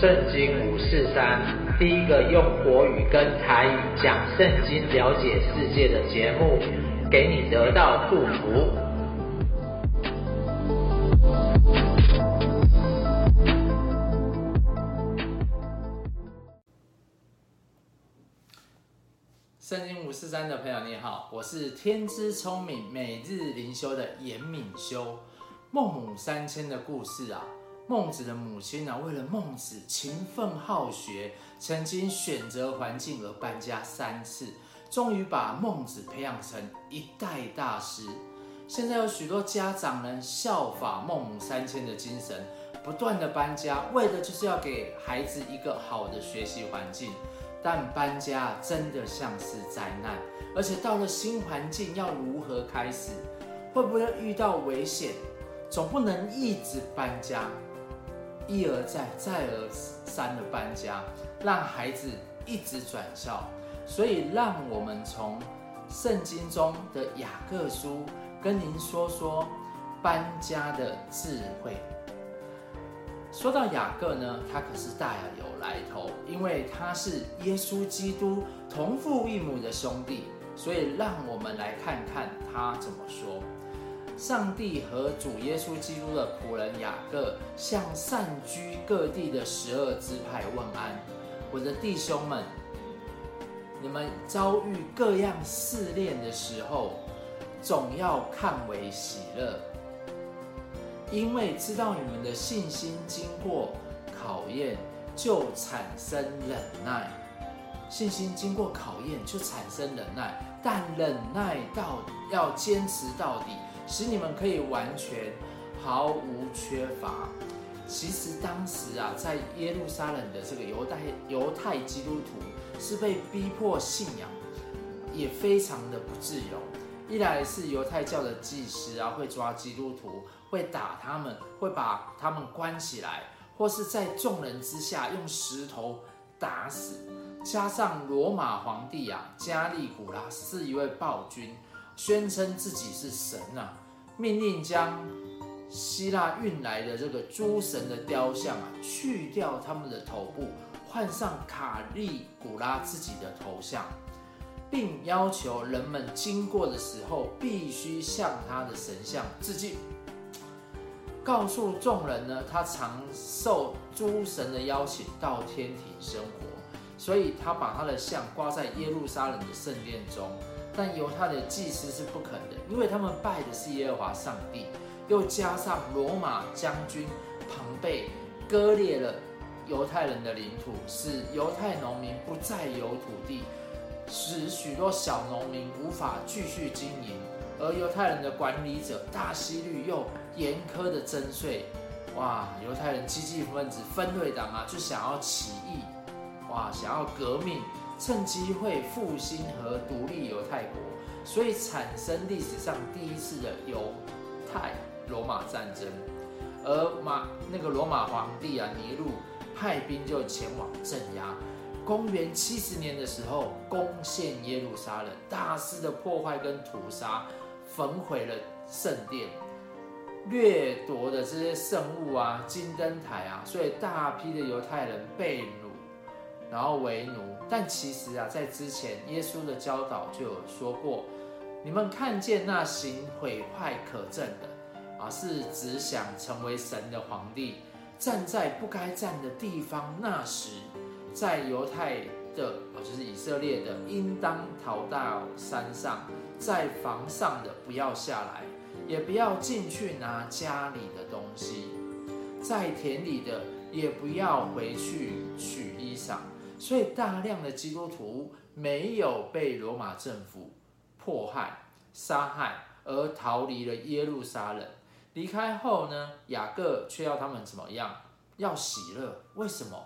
圣经五四三，第一个用国语跟台语讲圣经、了解世界的节目，给你得到祝福。圣经五四三的朋友你好，我是天资聪明每日灵修的严敏修。孟母三迁的故事啊。孟子的母亲呢，为了孟子勤奋好学，曾经选择环境而搬家三次，终于把孟子培养成一代大师。现在有许多家长呢，效法孟母三迁的精神，不断的搬家，为的就是要给孩子一个好的学习环境。但搬家真的像是灾难，而且到了新环境要如何开始？会不会遇到危险？总不能一直搬家。一而再，再而三的搬家，让孩子一直转校，所以让我们从圣经中的雅各书跟您说说搬家的智慧。说到雅各呢，他可是大有来头，因为他是耶稣基督同父异母的兄弟，所以让我们来看看他怎么说。上帝和主耶稣基督的仆人雅各向散居各地的十二支派问安。我的弟兄们，你们遭遇各样试炼的时候，总要看为喜乐，因为知道你们的信心经过考验，就产生忍耐。信心经过考验，就产生忍耐，但忍耐到要坚持到底。使你们可以完全毫无缺乏。其实当时啊，在耶路撒冷的这个犹太犹太基督徒是被逼迫信仰，也非常的不自由。一来是犹太教的祭司啊会抓基督徒，会打他们，会把他们关起来，或是在众人之下用石头打死。加上罗马皇帝啊加利古拉是一位暴君。宣称自己是神啊，命令将希腊运来的这个诸神的雕像啊去掉他们的头部，换上卡利古拉自己的头像，并要求人们经过的时候必须向他的神像致敬。告诉众人呢，他常受诸神的邀请到天庭生活，所以他把他的像挂在耶路撒冷的圣殿中。但犹太的祭司是不肯的，因为他们拜的是耶和华上帝，又加上罗马将军庞贝割裂了犹太人的领土，使犹太农民不再有土地，使许多小农民无法继续经营，而犹太人的管理者大希律又严苛的征税，哇，犹太人激进分子分队党啊，就想要起义，哇，想要革命。趁机会复兴和独立犹太国，所以产生历史上第一次的犹太罗马战争。而马那个罗马皇帝啊尼禄派兵就前往镇压。公元七十年的时候，攻陷耶路撒冷，大肆的破坏跟屠杀，焚毁了圣殿，掠夺的这些圣物啊、金灯台啊，所以大批的犹太人被掳。然后为奴，但其实啊，在之前耶稣的教导就有说过，你们看见那行毁坏可憎的啊，是只想成为神的皇帝，站在不该站的地方，那时在犹太的，就是以色列的，应当逃到山上，在房上的不要下来，也不要进去拿家里的东西，在田里的也不要回去取衣裳。所以，大量的基督徒没有被罗马政府迫害、杀害，而逃离了耶路撒冷。离开后呢，雅各却要他们怎么样？要喜乐。为什么？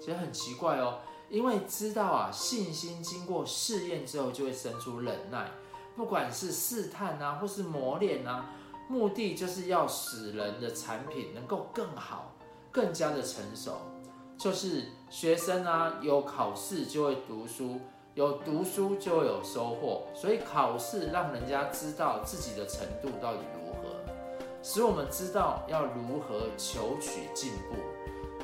其实很奇怪哦，因为知道啊，信心经过试验之后，就会生出忍耐。不管是试探啊，或是磨练啊，目的就是要使人的产品能够更好、更加的成熟。就是学生啊，有考试就会读书，有读书就会有收获，所以考试让人家知道自己的程度到底如何，使我们知道要如何求取进步。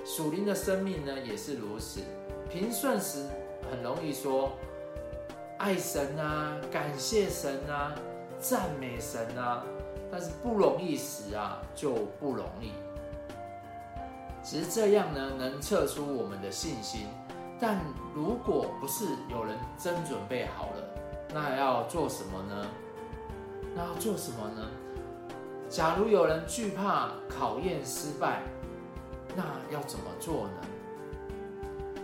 属灵的生命呢也是如此。平顺时很容易说爱神啊，感谢神啊，赞美神啊，但是不容易时啊就不容易。只是这样呢，能测出我们的信心。但如果不是有人真准备好了，那要做什么呢？那要做什么呢？假如有人惧怕考验失败，那要怎么做呢？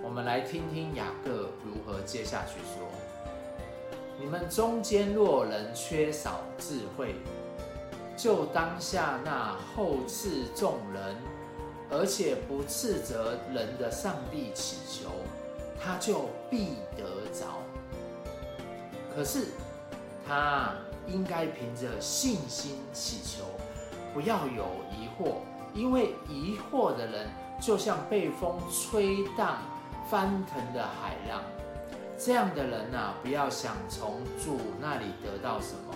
我们来听听雅各如何接下去说：你们中间若人缺少智慧，就当下那后赐众人，而且不斥责人的上帝祈求。他就必得着，可是他应该凭着信心祈求，不要有疑惑，因为疑惑的人就像被风吹荡、翻腾的海浪。这样的人呐、啊，不要想从主那里得到什么，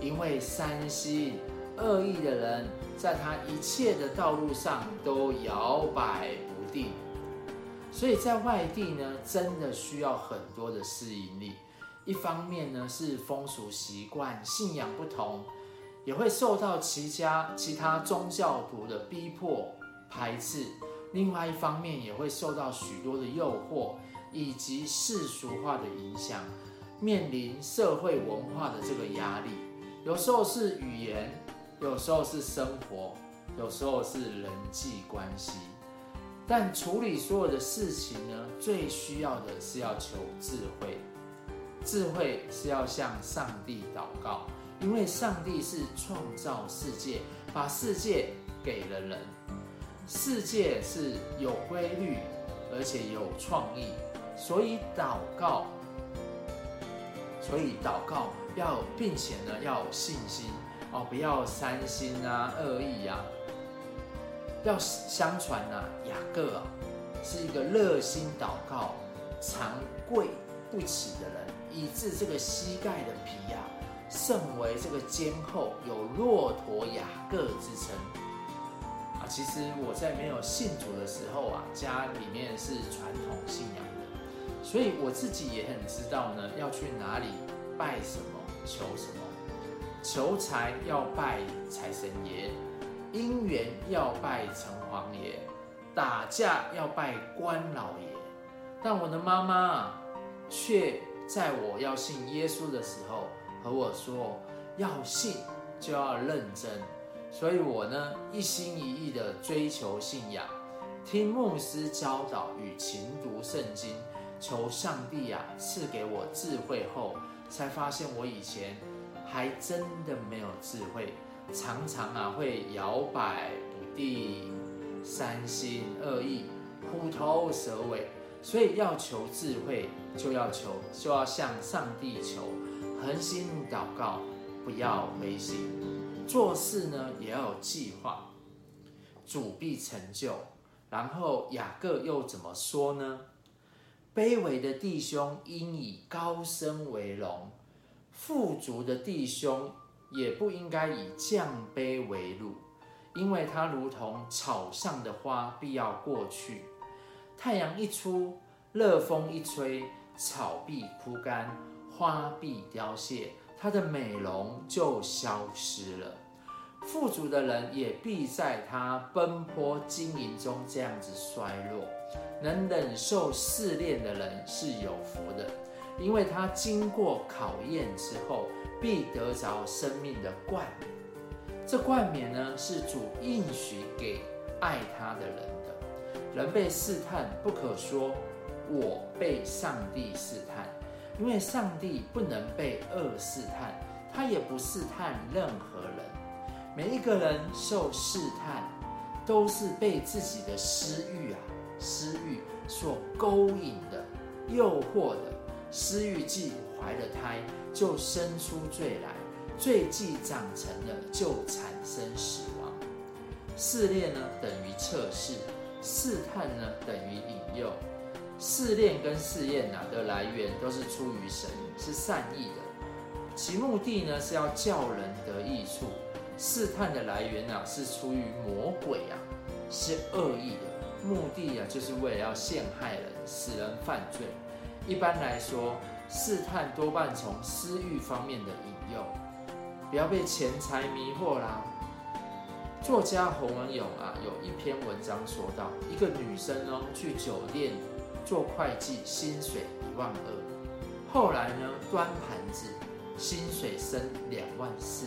因为三心恶意的人，在他一切的道路上都摇摆不定。所以在外地呢，真的需要很多的适应力。一方面呢，是风俗习惯、信仰不同，也会受到其家其他宗教徒的逼迫排斥；另外一方面，也会受到许多的诱惑以及世俗化的影响，面临社会文化的这个压力。有时候是语言，有时候是生活，有时候是人际关系。但处理所有的事情呢，最需要的是要求智慧。智慧是要向上帝祷告，因为上帝是创造世界，把世界给了人。世界是有规律，而且有创意，所以祷告，所以祷告要，并且呢要有信心哦，不要三心啊、二意啊。要相传啊，雅各啊是一个热心祷告、常跪不起的人，以致这个膝盖的皮啊，甚为这个肩厚，有骆驼雅各之称啊。其实我在没有信主的时候啊，家里面是传统信仰的，所以我自己也很知道呢，要去哪里拜什么、求什么。求财要拜财神爷。姻缘要拜城隍爷，打架要拜关老爷，但我的妈妈啊，却在我要信耶稣的时候和我说，要信就要认真，所以我呢一心一意的追求信仰，听牧师教导与勤读圣经，求上帝啊赐给我智慧后，才发现我以前还真的没有智慧。常常啊会摇摆不定，三心二意，虎头蛇尾，所以要求智慧，就要求，就要向上帝求，恒心祷告，不要灰心，做事呢也要有计划，主必成就。然后雅各又怎么说呢？卑微的弟兄应以高升为荣，富足的弟兄。也不应该以降卑为辱，因为它如同草上的花，必要过去；太阳一出，热风一吹，草必枯干，花必凋谢，它的美容就消失了。富足的人也必在他奔波经营中这样子衰落。能忍受试炼的人是有福的，因为他经过考验之后。必得着生命的冠冕，这冠冕呢，是主应许给爱他的人的。人被试探，不可说我被上帝试探，因为上帝不能被恶试探，他也不试探任何人。每一个人受试探，都是被自己的私欲啊、私欲所勾引的、诱惑的。私欲既怀了胎，就生出罪来，罪既长成了，就产生死亡。试炼呢，等于测试；试探呢，等于引诱。试炼跟试验呐的来源都是出于神，是善意的。其目的呢，是要叫人得益处。试探的来源啊，是出于魔鬼啊，是恶意的。目的啊，就是为了要陷害人，使人犯罪。一般来说，试探多半从私欲方面的引诱，不要被钱财迷惑啦。作家洪文勇啊，有一篇文章说到，一个女生哦，去酒店做会计，薪水一万二，后来呢，端盘子，薪水升两万四，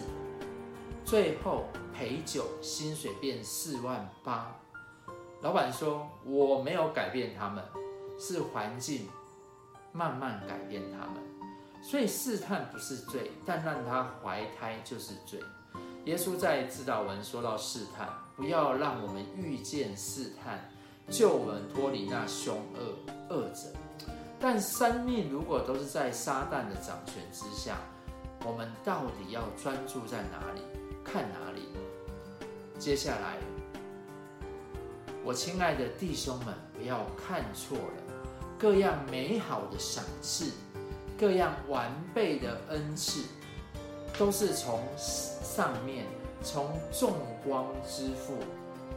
最后陪酒，薪水变四万八。老板说：“我没有改变他们，是环境慢慢改变他们。所以试探不是罪，但让他怀胎就是罪。”耶稣在指导文说到试探，不要让我们遇见试探，救我们脱离那凶恶恶者。但生命如果都是在撒旦的掌权之下，我们到底要专注在哪里，看哪里？接下来。我亲爱的弟兄们，不要看错了，各样美好的赏赐，各样完备的恩赐，都是从上面，从众光之父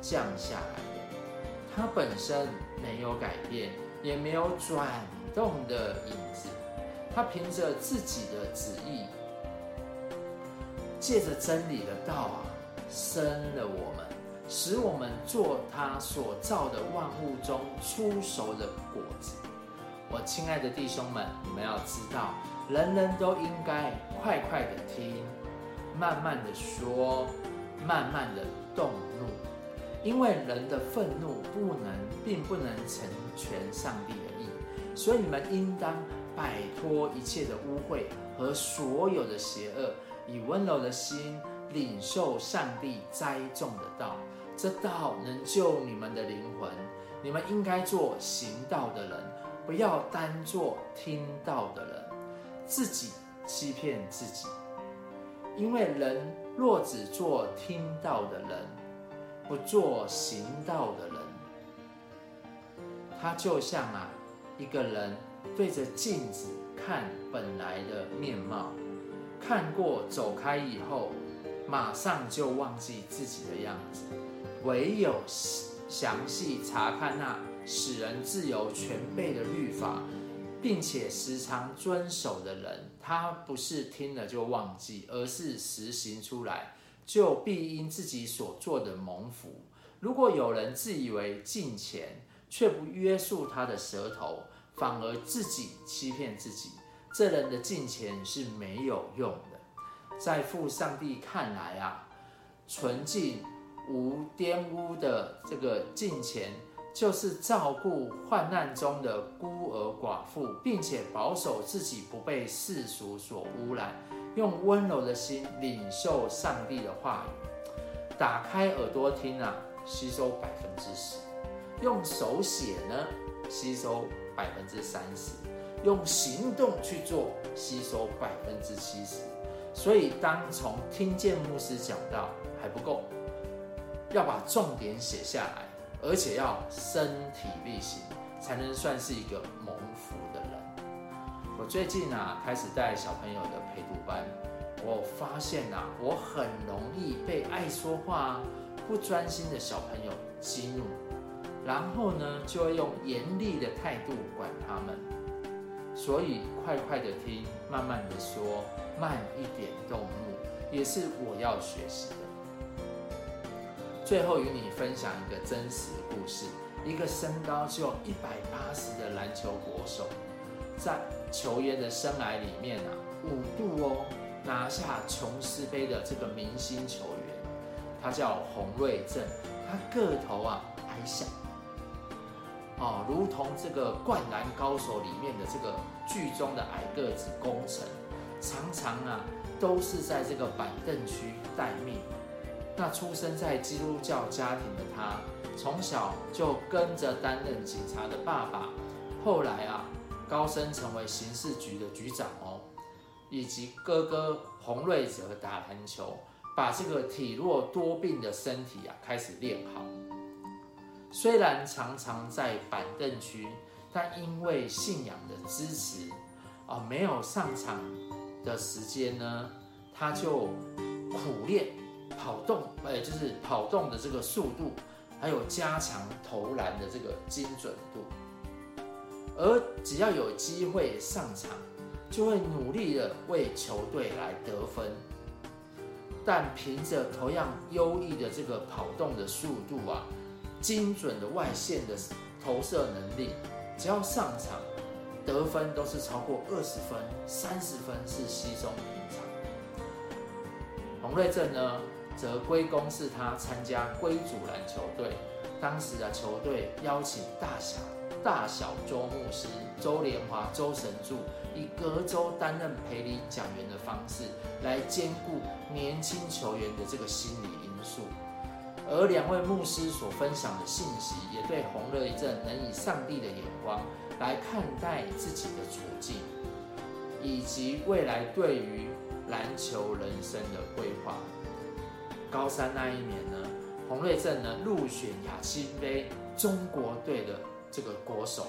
降下来的。他本身没有改变，也没有转动的影子。他凭着自己的旨意，借着真理的道啊，生了我们。使我们做他所造的万物中出熟的果子。我亲爱的弟兄们，你们要知道，人人都应该快快的听，慢慢的说，慢慢的动怒，因为人的愤怒不能，并不能成全上帝的意。所以你们应当摆脱一切的污秽和所有的邪恶，以温柔的心领受上帝栽种的道。这道能救你们的灵魂，你们应该做行道的人，不要单做听道的人，自己欺骗自己。因为人若只做听道的人，不做行道的人，他就像啊一个人对着镜子看本来的面貌，看过走开以后，马上就忘记自己的样子。唯有详细查看那使人自由全备的律法，并且时常遵守的人，他不是听了就忘记，而是实行出来，就必因自己所做的蒙福。如果有人自以为敬虔，却不约束他的舌头，反而自己欺骗自己，这人的敬虔是没有用的。在父上帝看来啊，纯净。无玷污的这个敬虔，就是照顾患难中的孤儿寡妇，并且保守自己不被世俗所污染，用温柔的心领受上帝的话语，打开耳朵听啊，吸收百分之十；用手写呢，吸收百分之三十；用行动去做，吸收百分之七十。所以，当从听见牧师讲到还不够。要把重点写下来，而且要身体力行，才能算是一个蒙福的人。我最近啊，开始带小朋友的陪读班，我发现啊，我很容易被爱说话、不专心的小朋友激怒，然后呢，就会用严厉的态度管他们。所以，快快的听，慢慢的说，慢一点动怒，也是我要学习的。最后与你分享一个真实的故事：一个身高只有一百八十的篮球国手，在球员的生涯里面啊，五度哦拿下琼斯杯的这个明星球员，他叫洪瑞正，他个头啊矮小，哦，如同这个灌篮高手里面的这个剧中的矮个子功臣，常常啊都是在这个板凳区待命。那出生在基督教家庭的他，从小就跟着担任警察的爸爸，后来啊，高升成为刑事局的局长哦，以及哥哥洪瑞哲打篮球，把这个体弱多病的身体啊开始练好。虽然常常在板凳区，但因为信仰的支持啊，没有上场的时间呢，他就苦练。跑动，哎，就是跑动的这个速度，还有加强投篮的这个精准度。而只要有机会上场，就会努力的为球队来得分。但凭着同样优异的这个跑动的速度啊，精准的外线的投射能力，只要上场得分都是超过二十分、三十分是稀松平常。洪瑞正呢，则归功是他参加归主篮球队，当时的球队邀请大小大小周牧师、周连华、周神助以隔周担任陪礼讲员的方式来兼顾年轻球员的这个心理因素。而两位牧师所分享的信息，也对洪瑞正能以上帝的眼光来看待自己的处境，以及未来对于篮球人生的规划。高三那一年呢，洪瑞正呢入选亚青杯中国队的这个国手。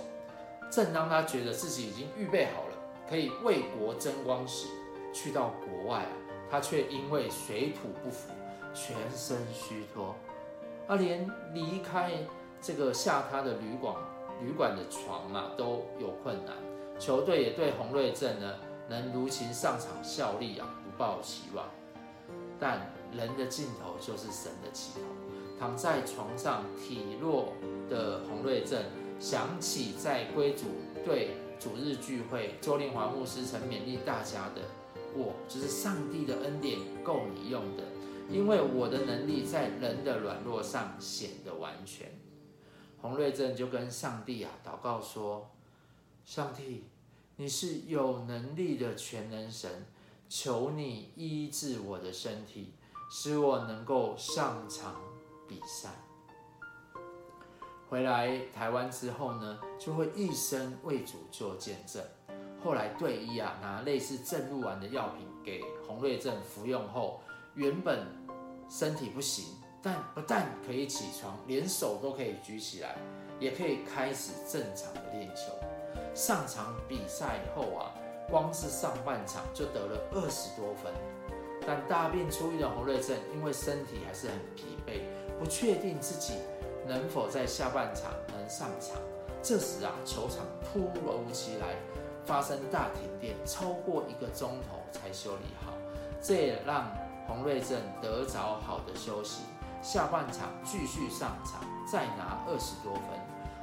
正当他觉得自己已经预备好了，可以为国争光时，去到国外，他却因为水土不服，全身虚脱。他连离开这个下榻的旅馆旅馆的床啊都有困难，球队也对洪瑞正呢能如期上场效力啊不抱期望。但人的尽头就是神的起头，躺在床上体弱的洪瑞正想起在归主对主日聚会，周连华牧师曾勉励大家的：“我就是上帝的恩典够你用的。”因为我的能力在人的软弱上显得完全，洪瑞正就跟上帝啊祷告说：“上帝，你是有能力的全能神，求你医治我的身体，使我能够上场比赛。”回来台湾之后呢，就会一生为主做见证。后来队医啊拿类似正露丸的药品给洪瑞正服用后，原本。身体不行，但不但可以起床，连手都可以举起来，也可以开始正常的练球。上场比赛后啊，光是上半场就得了二十多分。但大病初愈的洪瑞正，因为身体还是很疲惫，不确定自己能否在下半场能上场。这时啊，球场突如其来发生大停电，超过一个钟头才修理好。这也让洪瑞正得着好的休息，下半场继续上场，再拿二十多分。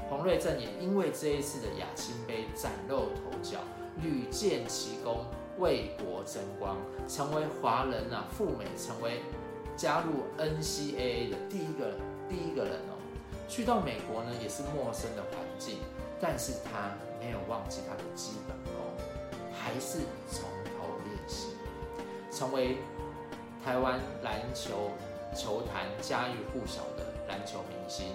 洪瑞正也因为这一次的亚青杯崭露头角，屡建奇功，为国争光，成为华人啊赴美，成为加入 NCAA 的第一个第一个人哦。去到美国呢，也是陌生的环境，但是他没有忘记他的基本功，还是从头练习，成为。台湾篮球球坛家喻户晓的篮球明星，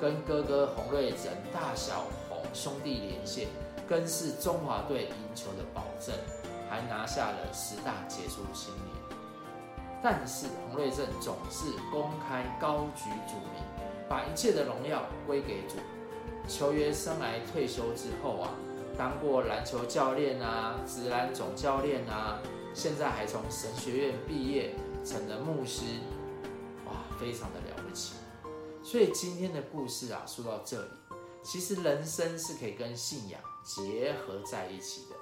跟哥哥洪瑞正大小洪兄弟连线，更是中华队赢球的保证，还拿下了十大杰出青年。但是洪瑞正总是公开高举主名，把一切的荣耀归给主。球员生涯退休之后啊，当过篮球教练啊，职篮总教练啊。现在还从神学院毕业，成了牧师，哇，非常的了不起。所以今天的故事啊，说到这里，其实人生是可以跟信仰结合在一起的。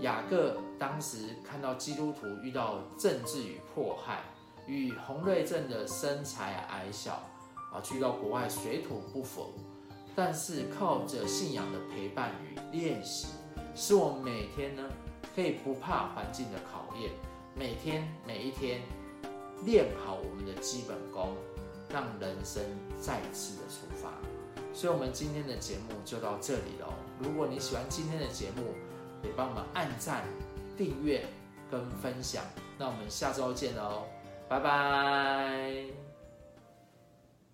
雅各当时看到基督徒遇到政治与迫害，与洪瑞正的身材矮小啊，去到国外水土不服，但是靠着信仰的陪伴与练习，使我们每天呢。可以不怕环境的考验，每天每一天练好我们的基本功，让人生再次的出发。所以，我们今天的节目就到这里喽。如果你喜欢今天的节目，也帮我们按赞、订阅跟分享。那我们下周见喽，拜拜。